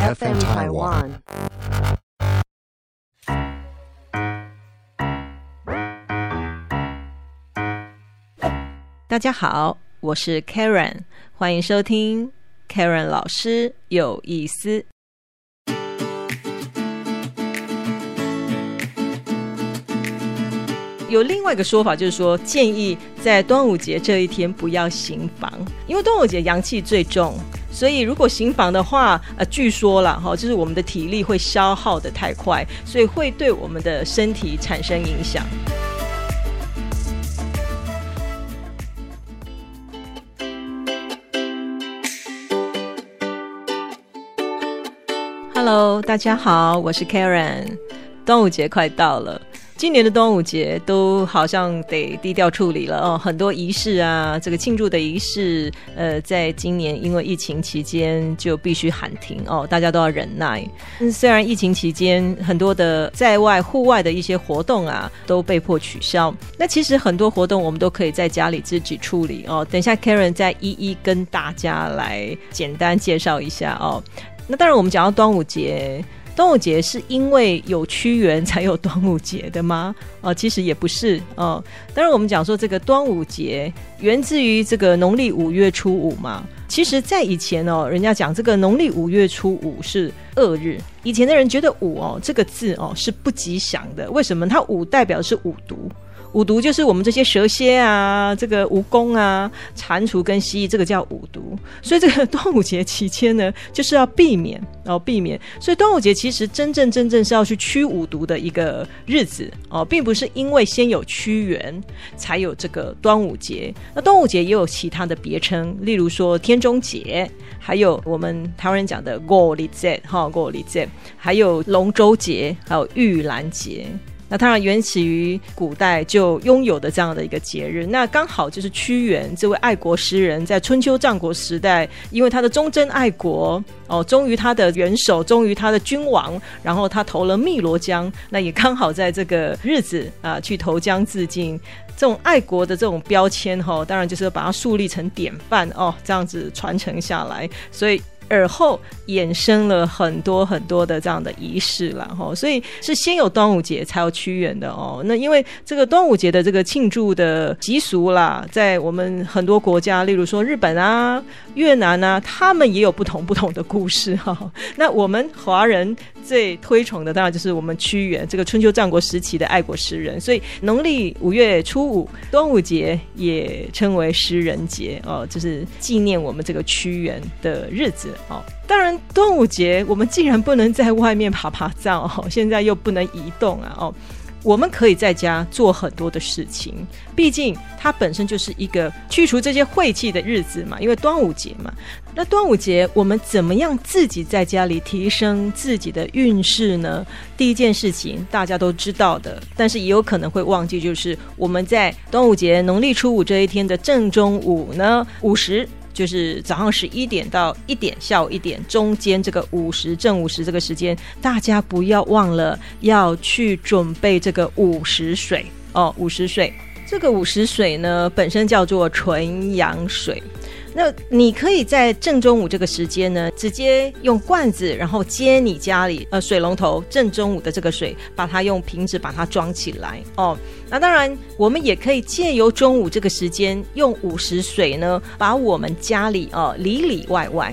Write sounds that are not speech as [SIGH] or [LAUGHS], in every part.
FM Taiwan。大家好，我是 Karen，欢迎收听 Karen 老师有意思。有另外一个说法，就是说建议在端午节这一天不要行房，因为端午节阳气最重，所以如果行房的话，呃，据说了哈，就是我们的体力会消耗的太快，所以会对我们的身体产生影响。Hello，大家好，我是 Karen。端午节快到了，今年的端午节都好像得低调处理了哦，很多仪式啊，这个庆祝的仪式，呃，在今年因为疫情期间就必须喊停哦，大家都要忍耐。虽然疫情期间很多的在外户外的一些活动啊都被迫取消，那其实很多活动我们都可以在家里自己处理哦。等一下 Karen 再一一跟大家来简单介绍一下哦。那当然，我们讲到端午节，端午节是因为有屈原才有端午节的吗？哦，[LAUGHS] 其实也不是哦。当然，我们讲说这个端午节源自于这个农历五月初五嘛。其实，在以前哦，人家讲这个农历五月初五是恶日，以前的人觉得五哦这个字哦是不吉祥的。为什么？它五代表是五毒。五毒就是我们这些蛇蝎啊，这个蜈蚣啊、蟾蜍跟蜥蜴，这个叫五毒。所以这个端午节期间呢，就是要避免，然后避免。所以端午节其实真正真正是要去驱五毒的一个日子哦，并不是因为先有屈原才有这个端午节。那端午节也有其他的别称，例如说天中节，还有我们台湾人讲的过历节哈过历节，还有龙舟节，还有玉兰节。那当然源起于古代就拥有的这样的一个节日，那刚好就是屈原这位爱国诗人，在春秋战国时代，因为他的忠贞爱国哦，忠于他的元首，忠于他的君王，然后他投了汨罗江，那也刚好在这个日子啊去投江自尽，这种爱国的这种标签哈，当然就是把它树立成典范哦，这样子传承下来，所以。而后衍生了很多很多的这样的仪式了哈，所以是先有端午节才有屈原的哦。那因为这个端午节的这个庆祝的习俗啦，在我们很多国家，例如说日本啊、越南啊，他们也有不同不同的故事哈。[LAUGHS] 那我们华人最推崇的当然就是我们屈原这个春秋战国时期的爱国诗人，所以农历五月初五端午节也称为诗人节哦，就是纪念我们这个屈原的日子。哦，当然，端午节我们既然不能在外面爬爬照哦，[LAUGHS] 现在又不能移动啊，哦，我们可以在家做很多的事情。毕竟它本身就是一个去除这些晦气的日子嘛，因为端午节嘛。那端午节我们怎么样自己在家里提升自己的运势呢？第一件事情大家都知道的，但是也有可能会忘记，就是我们在端午节农历初五这一天的正中午呢，午时。就是早上十一点到一点，下午一点中间这个午时正午时这个时间，大家不要忘了要去准备这个午时水哦。午时水，这个午时水呢，本身叫做纯阳水。那你可以在正中午这个时间呢，直接用罐子，然后接你家里呃水龙头正中午的这个水，把它用瓶子把它装起来哦。那当然，我们也可以借由中午这个时间，用午时水呢，把我们家里哦里里外外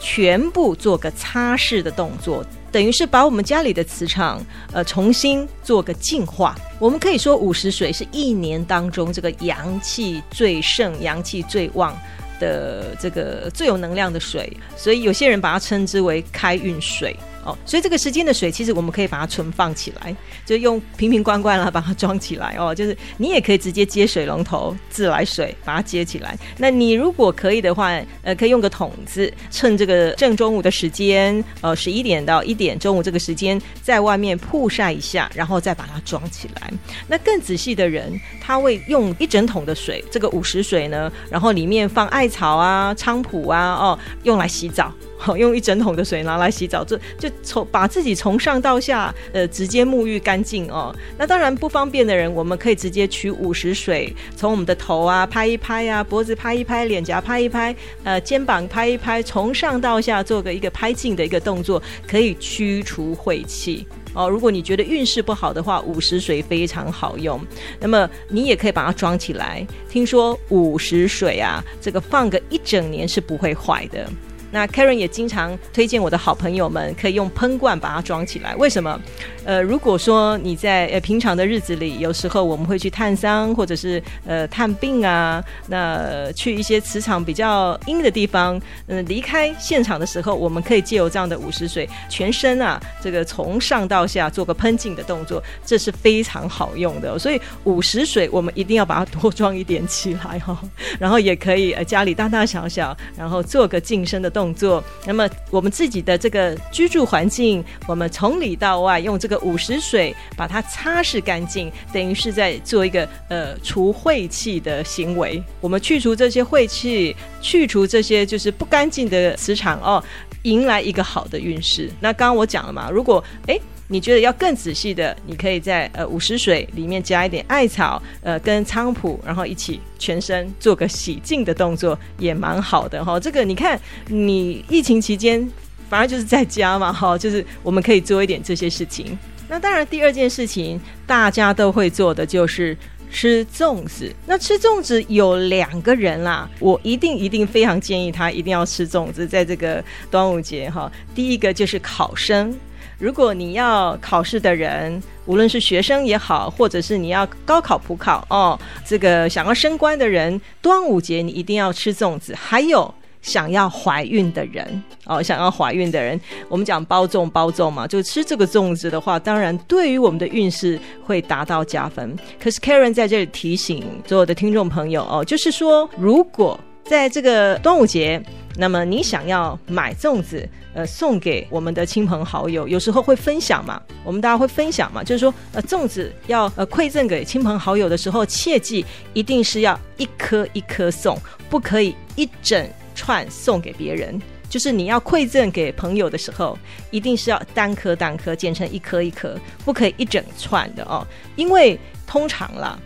全部做个擦拭的动作，等于是把我们家里的磁场呃重新做个净化。我们可以说午时水是一年当中这个阳气最盛、阳气最旺。的这个最有能量的水，所以有些人把它称之为开运水。哦，所以这个时间的水，其实我们可以把它存放起来，就用瓶瓶罐罐啦把它装起来哦。就是你也可以直接接水龙头自来水把它接起来。那你如果可以的话，呃，可以用个桶子，趁这个正中午的时间，呃，十一点到一点中午这个时间，在外面曝晒一下，然后再把它装起来。那更仔细的人，他会用一整桶的水，这个五十水呢，然后里面放艾草啊、菖蒲啊，哦，用来洗澡。好用一整桶的水拿来洗澡，就就从把自己从上到下呃直接沐浴干净哦。那当然不方便的人，我们可以直接取五十水，从我们的头啊拍一拍啊，脖子拍一拍，脸颊拍一拍，呃肩膀拍一拍，从上到下做个一个拍镜的一个动作，可以驱除晦气。哦，如果你觉得运势不好的话，五十水非常好用。那么你也可以把它装起来。听说五十水啊，这个放个一整年是不会坏的。那 Karen 也经常推荐我的好朋友们可以用喷罐把它装起来。为什么？呃，如果说你在呃平常的日子里，有时候我们会去探伤或者是呃探病啊，那去一些磁场比较阴的地方，嗯，离开现场的时候，我们可以借由这样的午时水，全身啊，这个从上到下做个喷净的动作，这是非常好用的。所以午时水我们一定要把它多装一点起来哈，然后也可以呃家里大大小小，然后做个净身的动。动作，那么我们自己的这个居住环境，我们从里到外用这个五十水把它擦拭干净，等于是在做一个呃除晦气的行为。我们去除这些晦气，去除这些就是不干净的磁场哦，迎来一个好的运势。那刚刚我讲了嘛，如果哎。你觉得要更仔细的，你可以在呃五十水里面加一点艾草，呃跟菖蒲，然后一起全身做个洗净的动作，也蛮好的哈。这个你看，你疫情期间反而就是在家嘛哈，[LAUGHS] 就是我们可以做一点这些事情。那当然，第二件事情大家都会做的就是吃粽子。那吃粽子有两个人啦，我一定一定非常建议他一定要吃粽子，在这个端午节哈。第一个就是考生。如果你要考试的人，无论是学生也好，或者是你要高考普考哦，这个想要升官的人，端午节你一定要吃粽子。还有想要怀孕的人哦，想要怀孕的人，我们讲包粽包粽嘛，就吃这个粽子的话，当然对于我们的运势会达到加分。可是 Karen 在这里提醒所有的听众朋友哦，就是说，如果在这个端午节，那么你想要买粽子。呃，送给我们的亲朋好友，有时候会分享嘛，我们大家会分享嘛，就是说，呃，粽子要呃馈赠给亲朋好友的时候，切记一定是要一颗一颗送，不可以一整串送给别人。就是你要馈赠给朋友的时候，一定是要单颗单颗剪成一颗一颗，不可以一整串的哦，因为通常啦。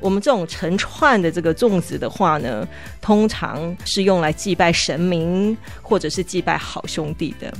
我们这种成串的这个粽子的话呢，通常是用来祭拜神明或者是祭拜好兄弟的。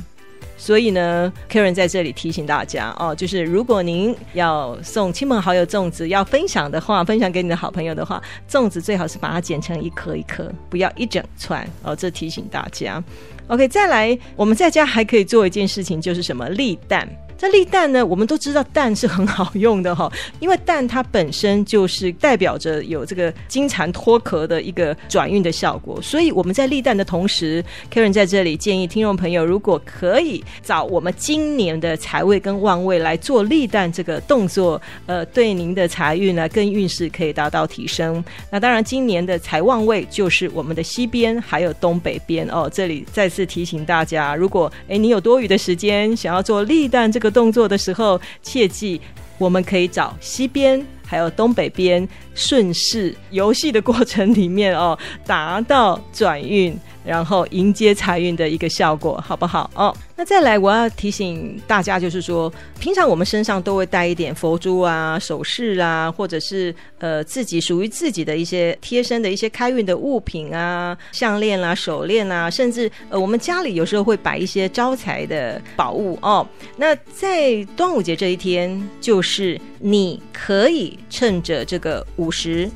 所以呢，Karen 在这里提醒大家哦，就是如果您要送亲朋好友粽子，要分享的话，分享给你的好朋友的话，粽子最好是把它剪成一颗一颗，不要一整串哦。这提醒大家。OK，再来，我们在家还可以做一件事情，就是什么立蛋。这立蛋呢，我们都知道蛋是很好用的哈，[LAUGHS] 因为蛋它本身就是代表着有这个金蝉脱壳的一个转运的效果，所以我们在立蛋的同时，Karen 在这里建议听众朋友，如果可以找我们今年的财位跟旺位来做立蛋这个动作，呃，对您的财运呢跟运势可以达到提升。那当然，今年的财旺位就是我们的西边还有东北边哦。这里再次提醒大家，如果哎你有多余的时间想要做立蛋这个。动作的时候，切记，我们可以找西边，还有东北边，顺势游戏的过程里面哦，达到转运。然后迎接财运的一个效果，好不好哦？那再来，我要提醒大家，就是说，平常我们身上都会带一点佛珠啊、首饰啊，或者是呃自己属于自己的一些贴身的一些开运的物品啊，项链啦、手链啊，甚至呃我们家里有时候会摆一些招财的宝物哦。那在端午节这一天，就是你可以趁着这个午时。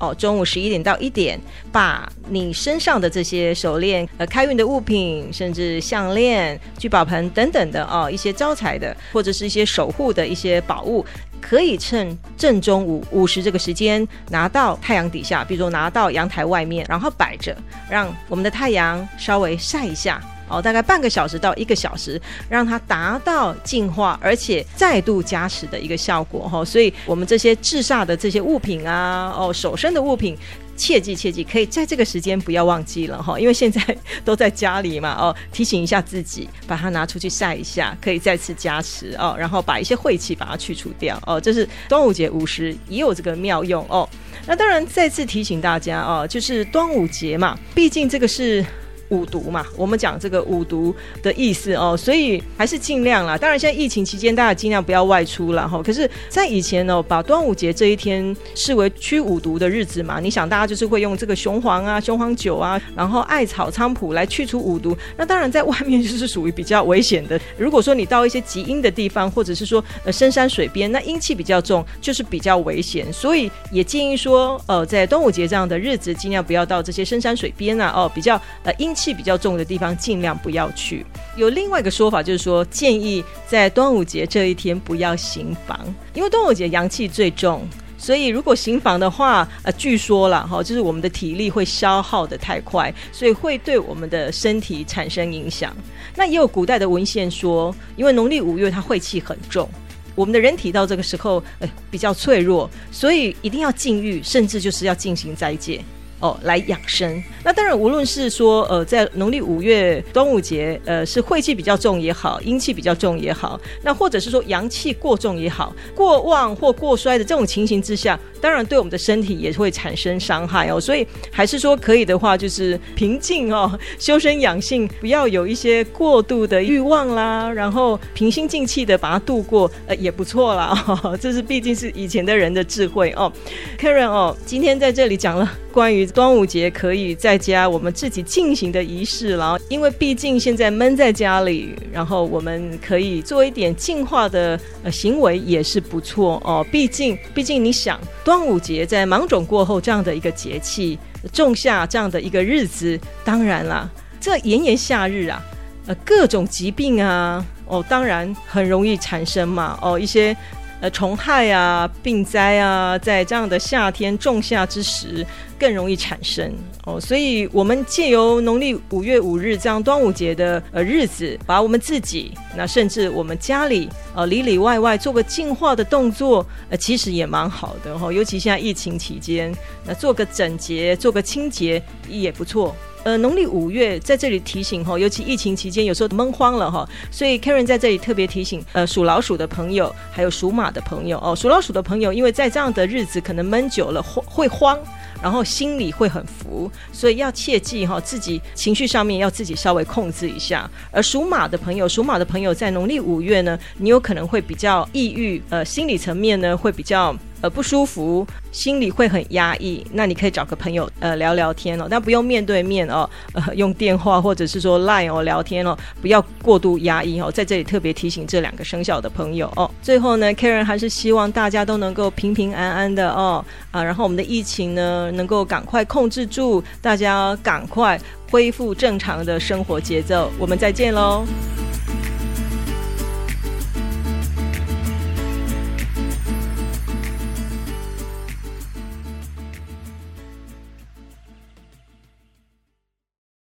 哦，中午十一点到一点，把你身上的这些手链、呃开运的物品，甚至项链、聚宝盆等等的哦，一些招财的或者是一些守护的一些宝物，可以趁正中午午时这个时间拿到太阳底下，比如拿到阳台外面，然后摆着，让我们的太阳稍微晒一下。哦，大概半个小时到一个小时，让它达到净化而且再度加持的一个效果哈。所以，我们这些制煞的这些物品啊，哦，手身的物品，切记切记，可以在这个时间不要忘记了哈。因为现在 [LAUGHS] 都在家里嘛，哦，提醒一下自己，把它拿出去晒一下，可以再次加持哦，然后把一些晦气把它去除掉哦。这是端午节午时也有这个妙用哦。那当然，再次提醒大家哦，就是端午节嘛，毕竟这个是。五毒嘛，我们讲这个五毒的意思哦，所以还是尽量啦。当然，现在疫情期间，大家尽量不要外出了哈。可是，在以前呢，把端午节这一天视为驱五毒的日子嘛，你想，大家就是会用这个雄黄啊、雄黄酒啊，然后艾草、菖蒲来去除五毒。那当然，在外面就是属于比较危险的。如果说你到一些极阴的地方，或者是说呃深山水边，那阴气比较重，就是比较危险。所以也建议说，呃，在端午节这样的日子，尽量不要到这些深山水边啊，哦，比较呃阴气比较重的地方，尽量不要去。有另外一个说法，就是说建议在端午节这一天不要行房，因为端午节阳气最重。所以，如果行房的话，呃，据说了哈，就是我们的体力会消耗的太快，所以会对我们的身体产生影响。那也有古代的文献说，因为农历五月它晦气很重，我们的人体到这个时候呃比较脆弱，所以一定要禁欲，甚至就是要进行斋戒。哦，来养生。那当然，无论是说呃，在农历五月端午节，呃，是晦气比较重也好，阴气比较重也好，那或者是说阳气过重也好，过旺或过衰的这种情形之下，当然对我们的身体也会产生伤害哦。所以还是说可以的话，就是平静哦，修身养性，不要有一些过度的欲望啦，然后平心静气的把它度过，呃，也不错啦。这是毕竟是以前的人的智慧哦。Karen 哦，今天在这里讲了关于。端午节可以在家我们自己进行的仪式，然后因为毕竟现在闷在家里，然后我们可以做一点净化的呃行为也是不错哦。毕竟，毕竟你想，端午节在芒种过后这样的一个节气，仲夏这样的一个日子，当然啦，这炎炎夏日啊，呃，各种疾病啊，哦，当然很容易产生嘛，哦，一些。呃，虫害啊，病灾啊，在这样的夏天仲夏之时更容易产生。哦，所以我们借由农历五月五日这样端午节的呃日子，把我们自己，那甚至我们家里呃里里外外做个净化的动作，呃，其实也蛮好的。哈，尤其现在疫情期间，那做个整洁，做个清洁也不错。呃，农历五月在这里提醒哈，尤其疫情期间有时候闷慌了哈，所以 Karen 在这里特别提醒，呃，属老鼠的朋友，还有属马的朋友。哦，属老鼠的朋友，因为在这样的日子可能闷久了会会慌，然后心里会很浮，所以要切记哈，自己情绪上面要自己稍微控制一下。而属马的朋友，属马的朋友在农历五月呢，你有可能会比较抑郁，呃，心理层面呢会比较。呃，不舒服，心里会很压抑。那你可以找个朋友呃聊聊天哦，但不用面对面哦，呃，用电话或者是说 Line 哦聊天哦，不要过度压抑哦。在这里特别提醒这两个生肖的朋友哦。最后呢，Karen 还是希望大家都能够平平安安的哦啊，然后我们的疫情呢能够赶快控制住，大家赶快恢复正常的生活节奏。我们再见喽。